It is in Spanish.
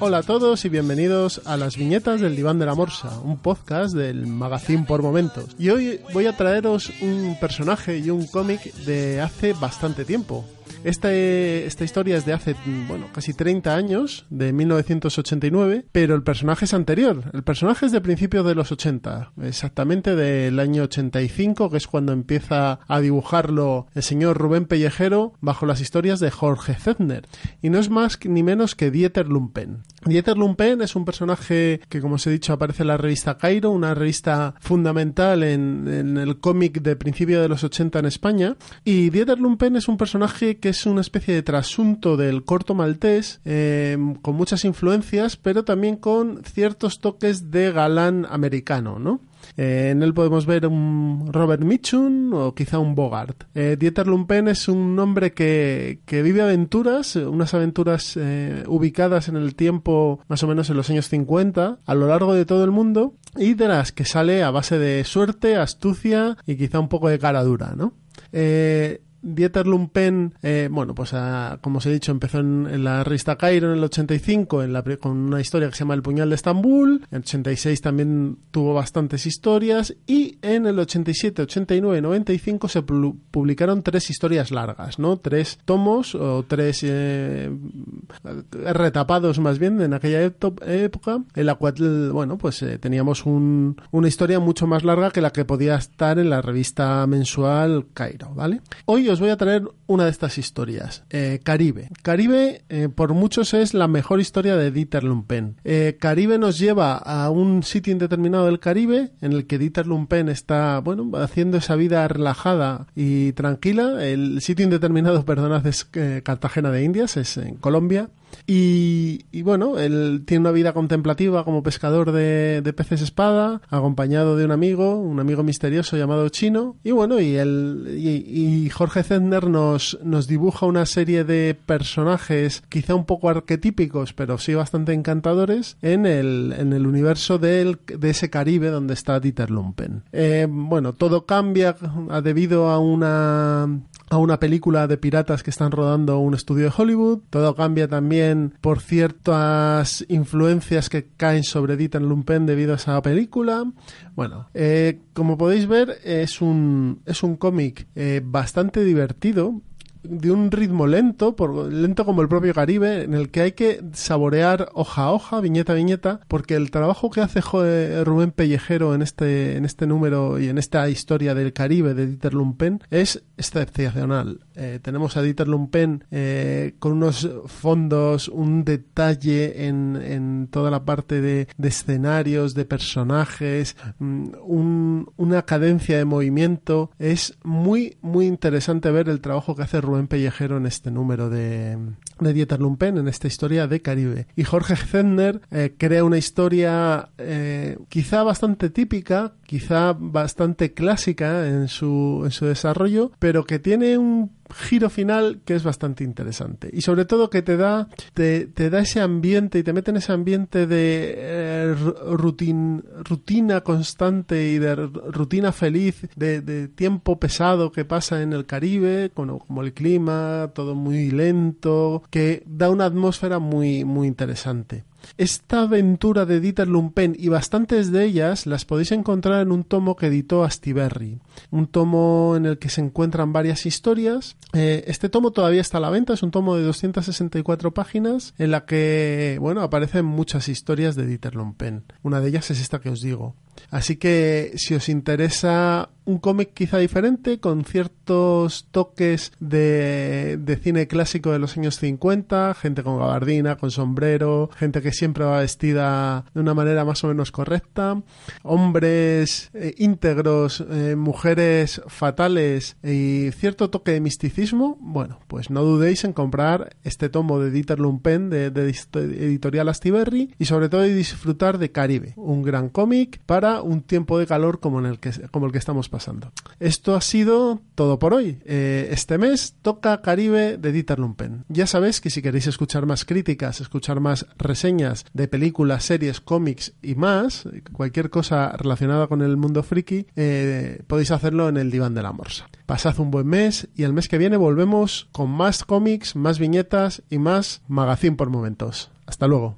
Hola a todos y bienvenidos a las viñetas del Diván de la Morsa, un podcast del Magazine por Momentos. Y hoy voy a traeros un personaje y un cómic de hace bastante tiempo. Esta, esta historia es de hace, bueno, casi 30 años, de 1989, pero el personaje es anterior. El personaje es de principios de los 80, exactamente del año 85, que es cuando empieza a dibujarlo el señor Rubén Pellejero bajo las historias de Jorge Zedner. Y no es más ni menos que Dieter Lumpen. Dieter Lumpen es un personaje que, como os he dicho, aparece en la revista Cairo, una revista fundamental en, el cómic de principio de los 80 en España. Y Dieter Lumpen es un personaje que es una especie de trasunto del corto maltés, eh, con muchas influencias, pero también con ciertos toques de galán americano, ¿no? Eh, en él podemos ver un Robert Mitchum o quizá un Bogart. Eh, Dieter Lumpen es un hombre que, que vive aventuras, unas aventuras eh, ubicadas en el tiempo más o menos en los años 50, a lo largo de todo el mundo, y de las que sale a base de suerte, astucia y quizá un poco de cara dura, ¿no? Eh, Dieter Lumpen, eh, bueno, pues a, como os he dicho, empezó en, la revista Cairo en el 85 en la, con una historia que se llama El puñal de Estambul. En el 86 también tuvo bastantes historias y en el 87, 89 y 95 se publicaron tres historias largas, ¿no? Tres tomos o tres eh, retapados más bien en aquella época en la cual, bueno, pues eh, teníamos un, una historia mucho más larga que la que podía estar en la revista mensual Cairo, ¿vale? Hoy os voy a traer una de estas historias, eh, Caribe. Caribe, eh, por muchos, es la mejor historia de Dieter Lumpen. Eh, Caribe nos lleva a un sitio indeterminado del Caribe en el que Dieter Lumpen está, bueno, haciendo esa vida relajada y tranquila. El sitio indeterminado, perdonad, es Cartagena de Indias, es en Colombia. Y, bueno, él tiene una vida contemplativa como pescador de, peces espada, acompañado de un amigo, un amigo misterioso llamado Chino. Y bueno, y, él, y Jorge Zedner nos, nos dibuja una serie de personajes quizá un poco arquetípicos, pero sí bastante encantadores, en el, en el universo de ese Caribe donde está Dieter Lumpen. Eh, bueno, todo cambia debido a una a una película de piratas que están rodando un estudio de Hollywood. Todo cambia también por ciertas influencias que caen sobre Dieter Lumpen debido a esa película. Bueno, eh, como podéis ver, es un, es un cómic eh, bastante divertido de un ritmo lento, lento como el propio Caribe, en el que hay que saborear hoja a hoja, viñeta a viñeta, porque el trabajo que hace Rubén Pellejero en este, en este número y en esta historia del Caribe de Dieter Lumpen es excepcional. Eh, tenemos a Dieter Lumpen eh, con unos fondos, un detalle en, en toda la parte de, de escenarios, de personajes, un, una cadencia de movimiento. Es muy, muy interesante ver el trabajo que hace Pellejero en este número de, de Dieter Lumpen, en esta historia de Caribe. Y Jorge Zedner eh, crea una historia eh, quizá bastante típica, quizá bastante clásica en su, en su desarrollo, pero que tiene un giro final que es bastante interesante. Y sobre todo que te da te, te da ese ambiente y te mete en ese ambiente de eh, rutin, rutina constante y de rutina feliz de, de, tiempo pesado que pasa en el Caribe como, como el clima todo muy lento que da una atmósfera muy muy interesante Esta aventura de Dieter Lumpen y bastantes de ellas las podéis encontrar en un tomo que editó Astiberri, un tomo en el que se encuentran varias historias. Eh, este tomo todavía está a la venta, es un tomo de 264 páginas en la que, bueno, aparecen muchas historias de Dieter Lumpen. Una de ellas es esta que os digo. Así que si os interesa un cómic quizá diferente, con ciertos toques de, de, cine clásico de los años 50, gente con gabardina, con sombrero, gente que siempre va vestida de una manera más o menos correcta, hombres eh, íntegros, eh, mujeres fatales y cierto toque de misticismo, bueno, pues no dudéis en comprar este tomo de Dieter Lumpen de, de editorial Astiberri y sobre todo disfrutar de Caribe, un gran cómic para un tiempo de calor como, en el, que, estamos pasando. Esto ha sido todo por hoy. Eh, este mes toca Caribe de Dieter Lumpen. Ya sabéis que si queréis escuchar más críticas, escuchar más reseñas de películas, series, cómics y más, cualquier cosa relacionada con el mundo friki, eh, podéis hacerlo en el diván de la morsa. Pasad un buen mes y el mes que viene volvemos con más cómics, más viñetas y más magazine por momentos. Hasta luego.